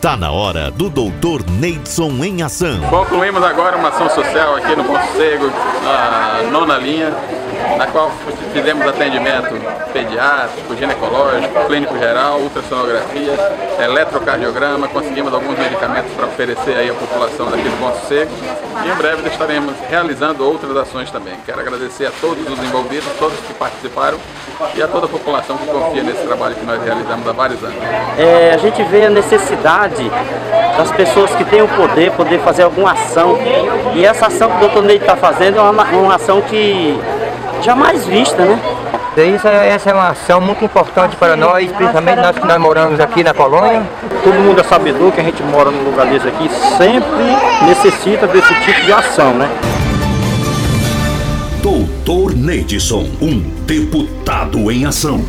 Tá na hora do Doutor Neidson em ação. Concluímos agora uma ação social aqui no Ponto Cego, a nona linha, na qual fizemos atendimento pediátrico, ginecológico, clínico geral, ultrassonografia, eletrocardiograma, conseguimos alguns medicamentos para oferecer aí à população daqui do Cego e em breve estaremos realizando outras ações também. Quero agradecer a todos os envolvidos, todos que participaram e a toda a população que confia nesse trabalho que nós realizamos há vários anos. É, a gente vê a necessidade das pessoas que têm o poder, poder fazer alguma ação. E essa ação que o doutor Neide está fazendo é uma, uma ação que jamais vista, né? Isso, essa é uma ação muito importante para nós, principalmente nós que nós moramos aqui na colônia. Todo mundo é sabedor que a gente mora num lugar desse aqui, sempre necessita desse tipo de ação, né? Doutor Neidson, um deputado em ação.